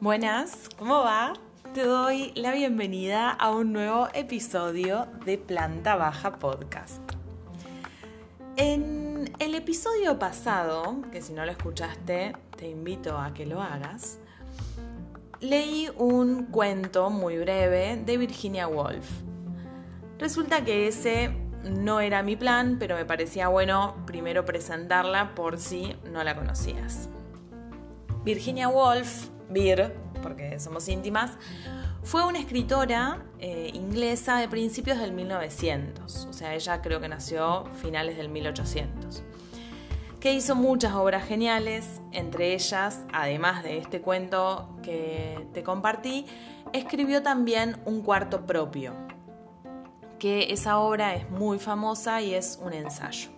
Buenas, ¿cómo va? Te doy la bienvenida a un nuevo episodio de Planta Baja Podcast. En el episodio pasado, que si no lo escuchaste, te invito a que lo hagas, leí un cuento muy breve de Virginia Woolf. Resulta que ese no era mi plan, pero me parecía bueno primero presentarla por si no la conocías. Virginia Woolf Beer, porque somos íntimas, fue una escritora eh, inglesa de principios del 1900, o sea, ella creo que nació finales del 1800, que hizo muchas obras geniales, entre ellas, además de este cuento que te compartí, escribió también Un cuarto propio, que esa obra es muy famosa y es un ensayo.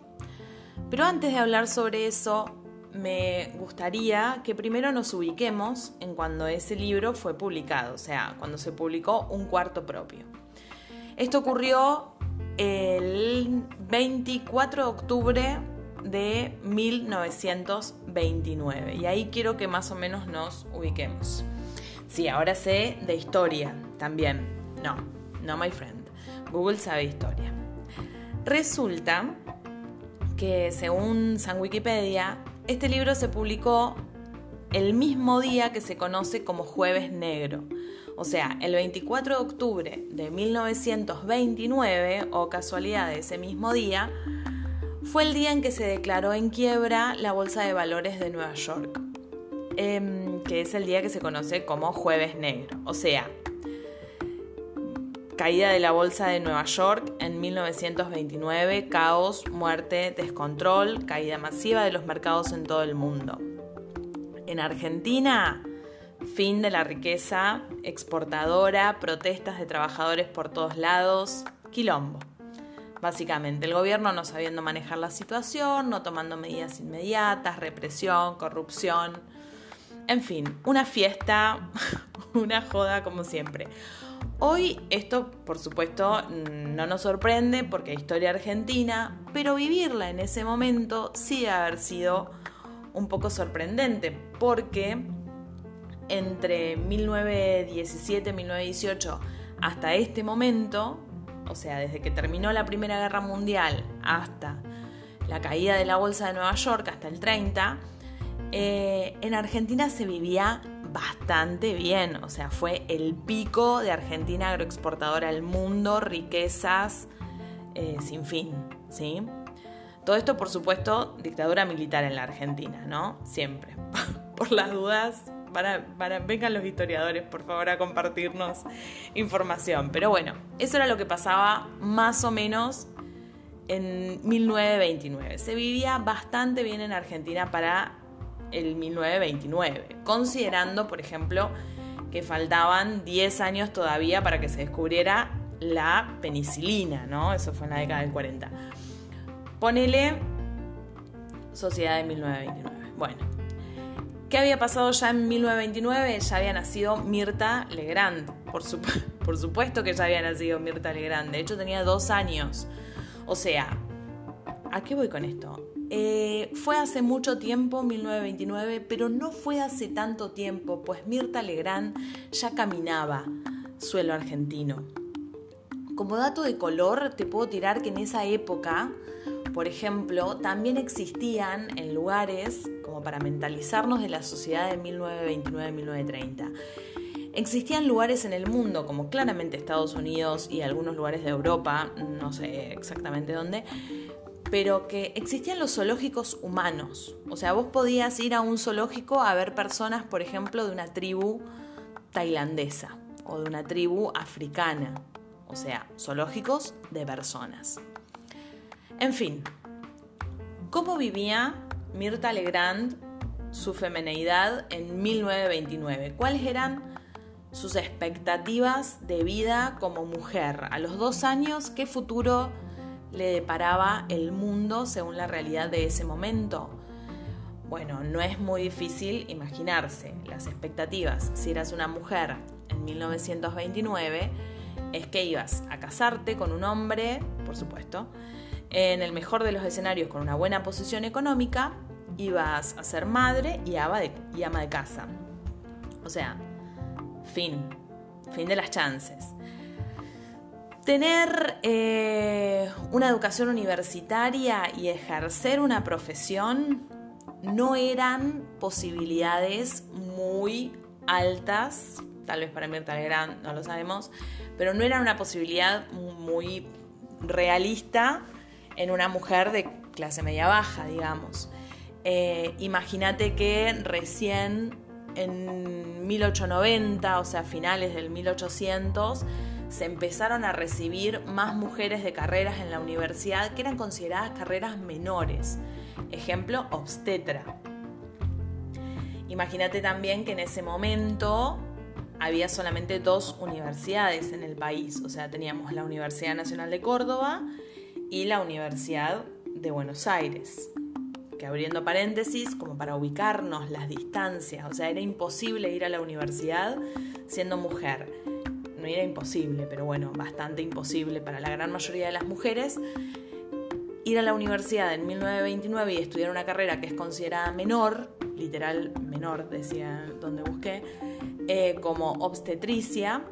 Pero antes de hablar sobre eso, me gustaría que primero nos ubiquemos en cuando ese libro fue publicado, o sea, cuando se publicó un cuarto propio. Esto ocurrió el 24 de octubre de 1929 y ahí quiero que más o menos nos ubiquemos. Sí, ahora sé de historia también. No, no, my friend. Google sabe historia. Resulta que según San Wikipedia, este libro se publicó el mismo día que se conoce como Jueves Negro, o sea, el 24 de octubre de 1929, o casualidad de ese mismo día, fue el día en que se declaró en quiebra la Bolsa de Valores de Nueva York, em, que es el día que se conoce como Jueves Negro, o sea, caída de la Bolsa de Nueva York 1929, caos, muerte, descontrol, caída masiva de los mercados en todo el mundo. En Argentina, fin de la riqueza exportadora, protestas de trabajadores por todos lados, quilombo. Básicamente, el gobierno no sabiendo manejar la situación, no tomando medidas inmediatas, represión, corrupción. En fin, una fiesta, una joda como siempre. Hoy esto, por supuesto, no nos sorprende porque es historia argentina, pero vivirla en ese momento sí debe haber sido un poco sorprendente porque entre 1917 y 1918 hasta este momento, o sea, desde que terminó la Primera Guerra Mundial hasta la caída de la Bolsa de Nueva York, hasta el 30, eh, en Argentina se vivía bastante bien, o sea, fue el pico de Argentina agroexportadora al mundo, riquezas eh, sin fin, ¿sí? Todo esto, por supuesto, dictadura militar en la Argentina, ¿no? Siempre. por las dudas, vengan los historiadores, por favor, a compartirnos información. Pero bueno, eso era lo que pasaba más o menos en 1929. Se vivía bastante bien en Argentina para el 1929, considerando, por ejemplo, que faltaban 10 años todavía para que se descubriera la penicilina, ¿no? Eso fue en la década del 40. Ponele Sociedad de 1929. Bueno, ¿qué había pasado ya en 1929? Ya había nacido Mirta Legrand. Por, por supuesto que ya había nacido Mirta Legrand. De hecho, tenía dos años. O sea, ¿a qué voy con esto? Eh, fue hace mucho tiempo, 1929, pero no fue hace tanto tiempo, pues Mirta Legrand ya caminaba suelo argentino. Como dato de color, te puedo tirar que en esa época, por ejemplo, también existían en lugares, como para mentalizarnos de la sociedad de 1929-1930, Existían lugares en el mundo, como claramente Estados Unidos y algunos lugares de Europa, no sé exactamente dónde, pero que existían los zoológicos humanos. O sea, vos podías ir a un zoológico a ver personas, por ejemplo, de una tribu tailandesa o de una tribu africana. O sea, zoológicos de personas. En fin, ¿cómo vivía Mirta Legrand su femineidad en 1929? ¿Cuáles eran sus expectativas de vida como mujer? A los dos años, ¿qué futuro le deparaba el mundo según la realidad de ese momento. Bueno, no es muy difícil imaginarse las expectativas. Si eras una mujer en 1929, es que ibas a casarte con un hombre, por supuesto, en el mejor de los escenarios con una buena posición económica, ibas a ser madre y ama de, y ama de casa. O sea, Fin. Fin de las chances. Tener eh, una educación universitaria y ejercer una profesión no eran posibilidades muy altas, tal vez para Mirta Legrand, no lo sabemos, pero no era una posibilidad muy realista en una mujer de clase media baja, digamos. Eh, imagínate que recién en 1890, o sea, finales del 1800, se empezaron a recibir más mujeres de carreras en la universidad que eran consideradas carreras menores. Ejemplo, obstetra. Imagínate también que en ese momento había solamente dos universidades en el país, o sea, teníamos la Universidad Nacional de Córdoba y la Universidad de Buenos Aires. Que abriendo paréntesis, como para ubicarnos las distancias, o sea, era imposible ir a la universidad siendo mujer. No era imposible, pero bueno, bastante imposible para la gran mayoría de las mujeres. Ir a la universidad en 1929 y estudiar una carrera que es considerada menor, literal menor, decía donde busqué, eh, como obstetricia,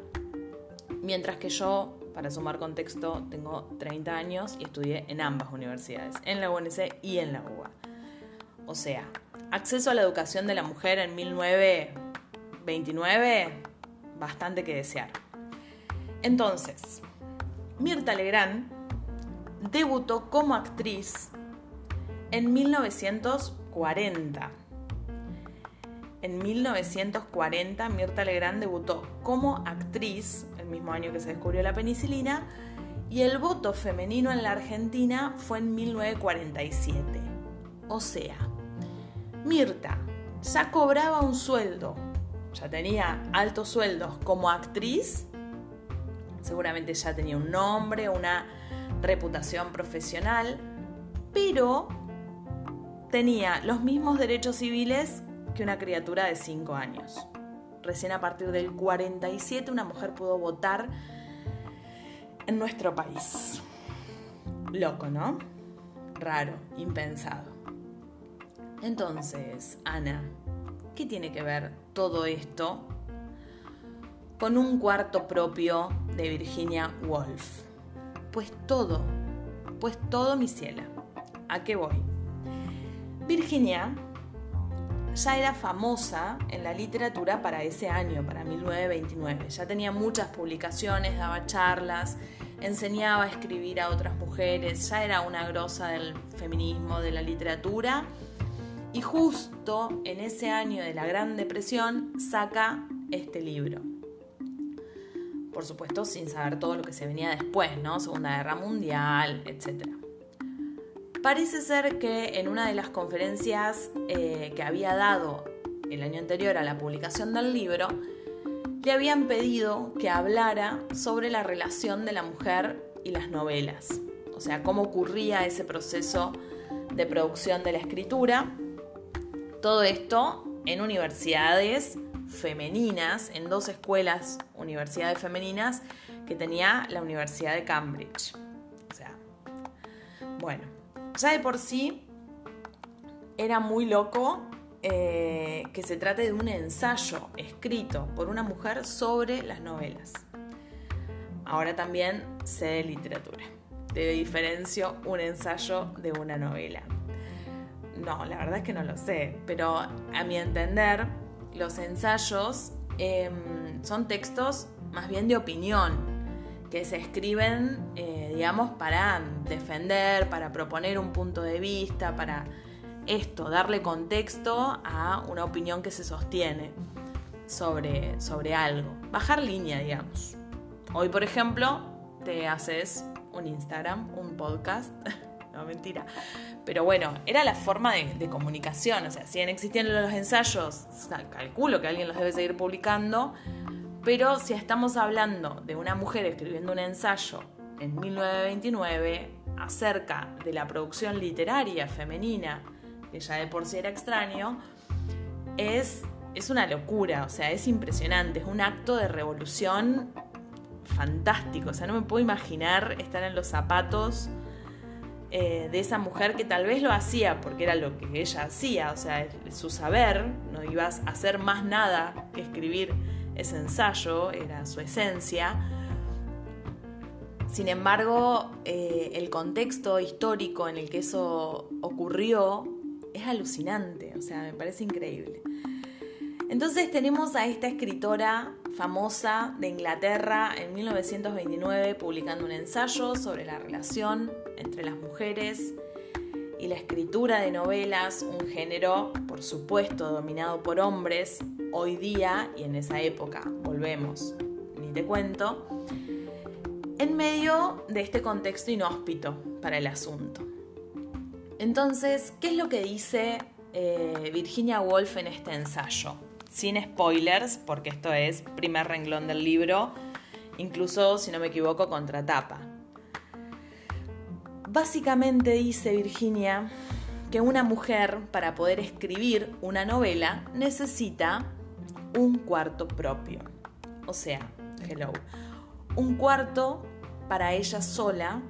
mientras que yo, para sumar contexto, tengo 30 años y estudié en ambas universidades, en la UNC y en la UBA. O sea, acceso a la educación de la mujer en 1929, bastante que desear. Entonces, Mirta Legrand debutó como actriz en 1940 en 1940 Mirta Legrand debutó como actriz, el mismo año que se descubrió la penicilina, y el voto femenino en la Argentina fue en 1947. O sea, Mirta ya cobraba un sueldo, ya tenía altos sueldos como actriz, seguramente ya tenía un nombre, una reputación profesional, pero tenía los mismos derechos civiles que una criatura de 5 años. Recién a partir del 47 una mujer pudo votar en nuestro país. Loco, ¿no? Raro, impensado. Entonces, Ana, ¿qué tiene que ver todo esto con un cuarto propio de Virginia Woolf? Pues todo, pues todo, mi ciela. ¿A qué voy? Virginia ya era famosa en la literatura para ese año, para 1929. Ya tenía muchas publicaciones, daba charlas, enseñaba a escribir a otras mujeres, ya era una grosa del feminismo, de la literatura. Y justo en ese año de la Gran Depresión saca este libro. Por supuesto, sin saber todo lo que se venía después, ¿no? Segunda Guerra Mundial, etcétera. Parece ser que en una de las conferencias eh, que había dado el año anterior a la publicación del libro, le habían pedido que hablara sobre la relación de la mujer y las novelas, o sea, cómo ocurría ese proceso de producción de la escritura. Todo esto en universidades femeninas, en dos escuelas, universidades femeninas, que tenía la Universidad de Cambridge. O sea, bueno, ya de por sí era muy loco eh, que se trate de un ensayo escrito por una mujer sobre las novelas. Ahora también sé de literatura. Te diferencio un ensayo de una novela. No, la verdad es que no lo sé, pero a mi entender, los ensayos em, son textos más bien de opinión, que se escriben, eh, digamos, para defender, para proponer un punto de vista, para esto, darle contexto a una opinión que se sostiene sobre, sobre algo. Bajar línea, digamos. Hoy, por ejemplo, te haces un Instagram, un podcast. no, mentira. Pero bueno, era la forma de, comunicación. O sea, siguen existiendo los ensayos, calculo que alguien los debe seguir publicando, pero si estamos hablando de una mujer escribiendo un ensayo en 1929 acerca de la producción literaria femenina, que ya de por sí era extraño, es, es una locura, o sea, es impresionante, es un acto de revolución fantástico, o sea, no me puedo imaginar estar en los zapatos eh, de esa mujer que tal vez lo hacía porque era lo que ella hacía, o sea, su saber, no ibas a hacer más nada que escribir ese ensayo, era su esencia. Sin embargo, eh, el contexto histórico en el que eso ocurrió es alucinante, o sea, me parece increíble. Entonces tenemos a esta escritora famosa de Inglaterra en 1929 publicando un ensayo sobre la relación entre las mujeres y la escritura de novelas, un género, por supuesto, dominado por hombres, hoy día y en esa época, volvemos, ni te cuento, en medio de este contexto inhóspito para el asunto. Entonces, ¿qué es lo que dice eh, Virginia Woolf en este ensayo? Sin spoilers, porque esto es primer renglón del libro, incluso, si no me equivoco, contratapa. Básicamente dice Virginia que una mujer para poder escribir una novela necesita un cuarto propio. O sea, hello, un cuarto para ella sola,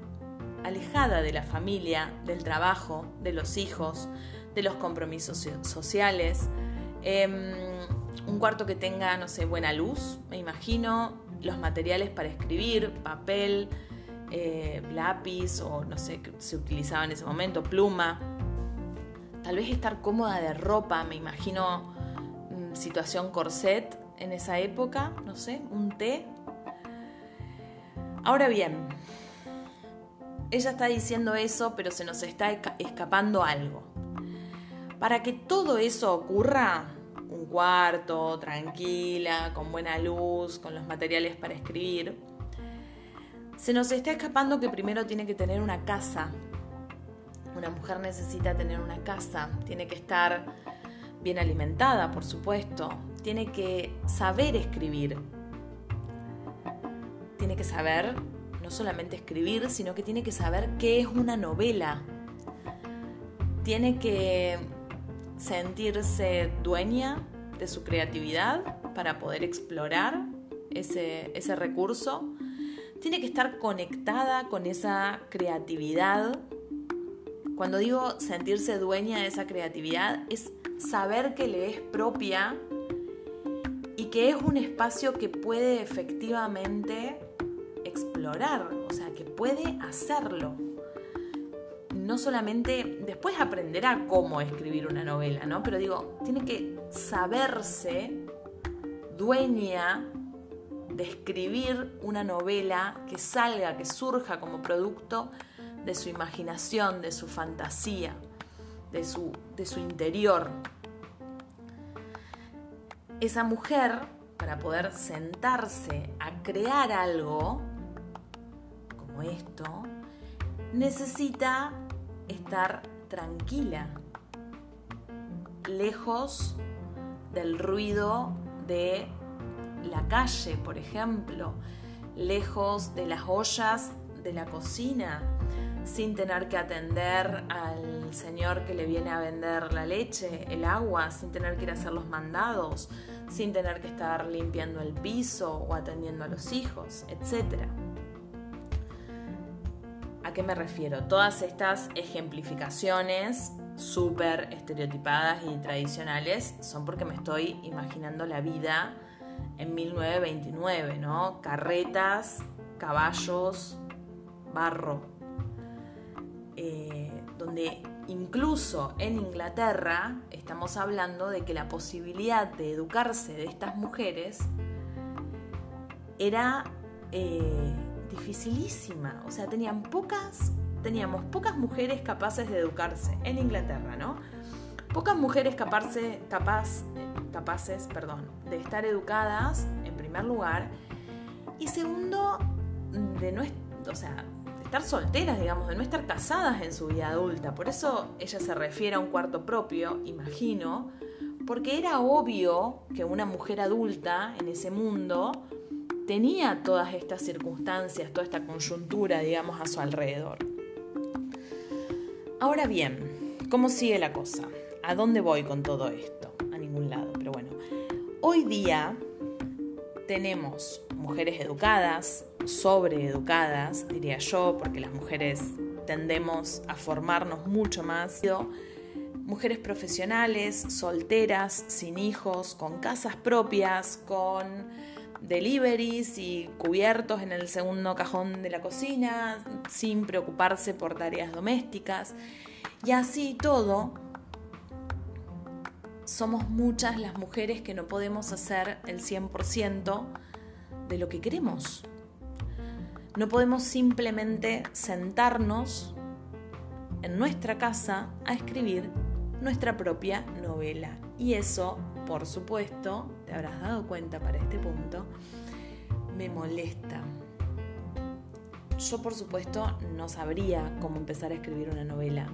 alejada de la familia, del trabajo, de los hijos, de los compromisos sociales. Em, un cuarto que tenga, no sé, buena luz, me imagino, los materiales para escribir, papel, eh, lápiz o no sé qué se utilizaba en ese momento, pluma. Tal vez estar cómoda de ropa, me imagino mm, situación corset en esa época, no sé, un té. Ahora bien, ella está diciendo eso, pero se nos está escapando algo. Para que todo eso ocurra, un cuarto, tranquila, con buena luz, con los materiales para escribir, se nos está escapando que primero tiene que tener una casa. Una mujer necesita tener una casa, tiene que estar bien alimentada, por supuesto, tiene que saber escribir. Tiene que saber no solamente escribir, sino que tiene que saber qué es una novela. Tiene que sentirse dueña de su creatividad para poder explorar ese, ese recurso tiene que estar conectada con esa creatividad. Cuando digo sentirse dueña de esa creatividad, es saber que le es propia y que es un espacio que puede efectivamente explorar, o sea, que puede hacerlo. No solamente después aprenderá cómo escribir una novela, ¿no? Pero digo, tiene que saberse dueña de escribir una novela que salga, que surja como producto de su imaginación, de su fantasía, de su, de su interior. Esa mujer, para poder sentarse a crear algo como esto, necesita estar tranquila, lejos del ruido de la calle, por ejemplo, lejos de las ollas de la cocina, sin tener que atender al señor que le viene a vender la leche, el agua, sin tener que ir a hacer los mandados, sin tener que estar limpiando el piso o atendiendo a los hijos, etc. ¿A qué me refiero? Todas estas ejemplificaciones súper estereotipadas y tradicionales son porque me estoy imaginando la vida en 1929, ¿no? Carretas, caballos, barro, eh, donde incluso en Inglaterra estamos hablando de que la posibilidad de educarse de estas mujeres era eh, dificilísima, o sea, tenían pocas, teníamos pocas mujeres capaces de educarse en Inglaterra, ¿no? Pocas mujeres capaces, capaz, capaces perdón, de estar educadas, en primer lugar, y segundo, de no o sea, estar solteras, digamos, de no estar casadas en su vida adulta. Por eso ella se refiere a un cuarto propio, imagino, porque era obvio que una mujer adulta en ese mundo tenía todas estas circunstancias, toda esta coyuntura, digamos, a su alrededor. Ahora bien, ¿cómo sigue la cosa? ¿A dónde voy con todo esto? A ningún lado, pero bueno. Hoy día tenemos mujeres educadas, sobreeducadas, diría yo, porque las mujeres tendemos a formarnos mucho más, mujeres profesionales, solteras, sin hijos, con casas propias, con deliveries y cubiertos en el segundo cajón de la cocina, sin preocuparse por tareas domésticas. Y así todo, somos muchas las mujeres que no podemos hacer el 100% de lo que queremos. No podemos simplemente sentarnos en nuestra casa a escribir nuestra propia novela. Y eso, por supuesto, te habrás dado cuenta para este punto, me molesta. Yo, por supuesto, no sabría cómo empezar a escribir una novela.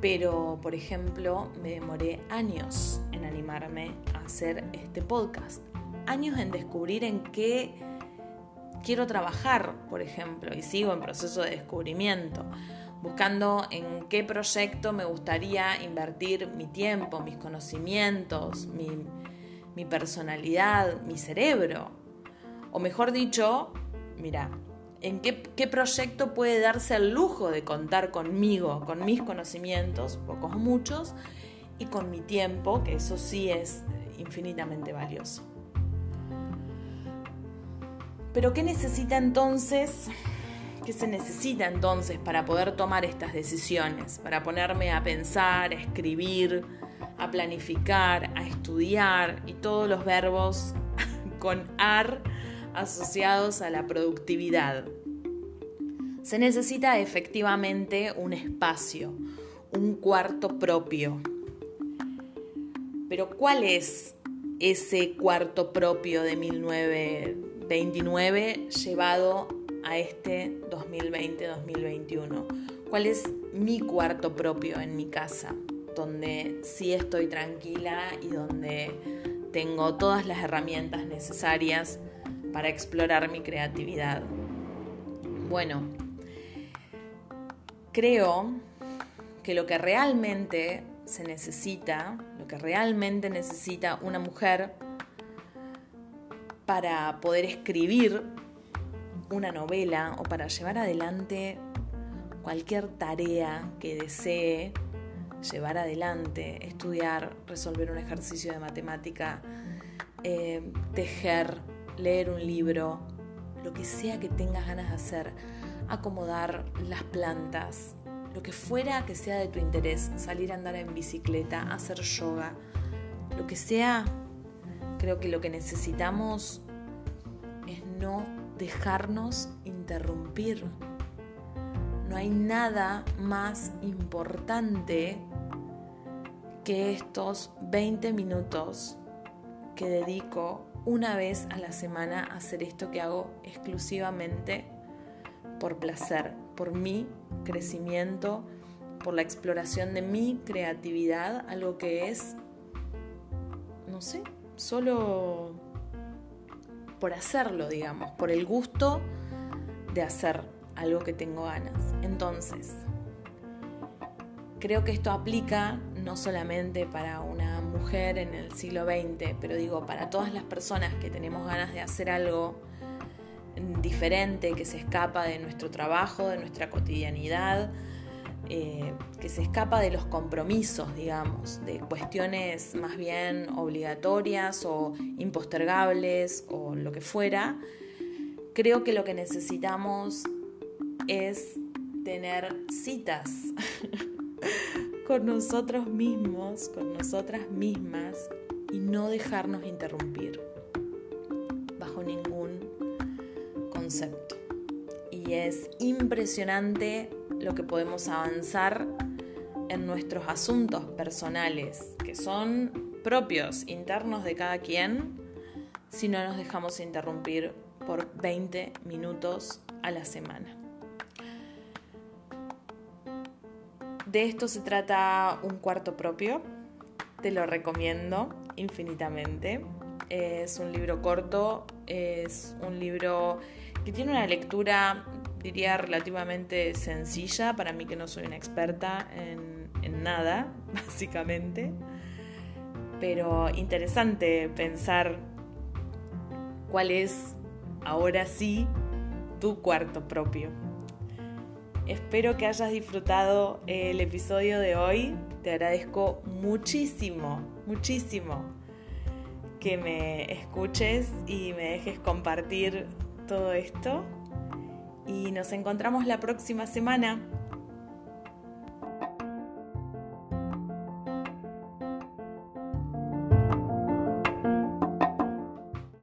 Pero, por ejemplo, me demoré años en animarme a hacer este podcast. Años en descubrir en qué quiero trabajar, por ejemplo, y sigo en proceso de descubrimiento buscando en qué proyecto me gustaría invertir mi tiempo, mis conocimientos, mi, personalidad, mi cerebro. O mejor dicho, mira, en qué, proyecto puede darse el lujo de contar conmigo, con mis conocimientos, pocos o muchos, y con mi tiempo, que eso sí es infinitamente valioso. Pero ¿qué necesita entonces ¿Qué se necesita entonces para poder tomar estas decisiones? Para ponerme a pensar, a escribir, a planificar, estudiar y todos los verbos con AR asociados a la productividad. Se necesita efectivamente un espacio, un cuarto propio. Pero ¿cuál es ese cuarto propio de 1929 llevado a este 2020-2021? ¿Cuál es mi cuarto propio en mi casa? Donde sí estoy tranquila y donde tengo todas las herramientas necesarias para explorar mi creatividad. Bueno, creo que lo que realmente se necesita, lo que realmente necesita una mujer para poder escribir una novela o para llevar adelante cualquier tarea que desee llevar adelante, estudiar, resolver un ejercicio de matemática, eh, tejer, leer un libro, lo que sea que tengas ganas de hacer, acomodar las plantas, lo que fuera que sea de tu interés, salir a andar en bicicleta, hacer yoga, lo que sea, creo que lo que necesitamos es no dejarnos interrumpir. No hay nada más importante que estos 20 minutos que dedico una vez a la semana a hacer esto que hago exclusivamente por placer, por mi crecimiento, por la exploración de mi creatividad, algo que es, no sé, solo por hacerlo, digamos, por el gusto de hacer algo que tengo ganas. Entonces, creo que esto aplica no solamente para una mujer en el siglo XX, pero digo, para todas las personas que tenemos ganas de hacer algo diferente, que se escapa de nuestro trabajo, de nuestra cotidianidad, eh, que se escapa de los compromisos, digamos, de cuestiones más bien obligatorias o impostergables o lo que fuera, creo que lo que necesitamos es tener citas con nosotros mismos, con nosotras mismas y no dejarnos interrumpir bajo ningún concepto. Y es impresionante lo que podemos avanzar en nuestros asuntos personales, que son propios, internos de cada quien, si no nos dejamos interrumpir por 20 minutos a la semana. De esto se trata un cuarto propio, te lo recomiendo infinitamente. Es un libro corto, es un libro que tiene una lectura diría relativamente sencilla, para mí que no soy una experta en, en nada, básicamente, pero interesante pensar cuál es ahora sí tu cuarto propio. Espero que hayas disfrutado el episodio de hoy. Te agradezco muchísimo, muchísimo que me escuches y me dejes compartir todo esto. Y nos encontramos la próxima semana.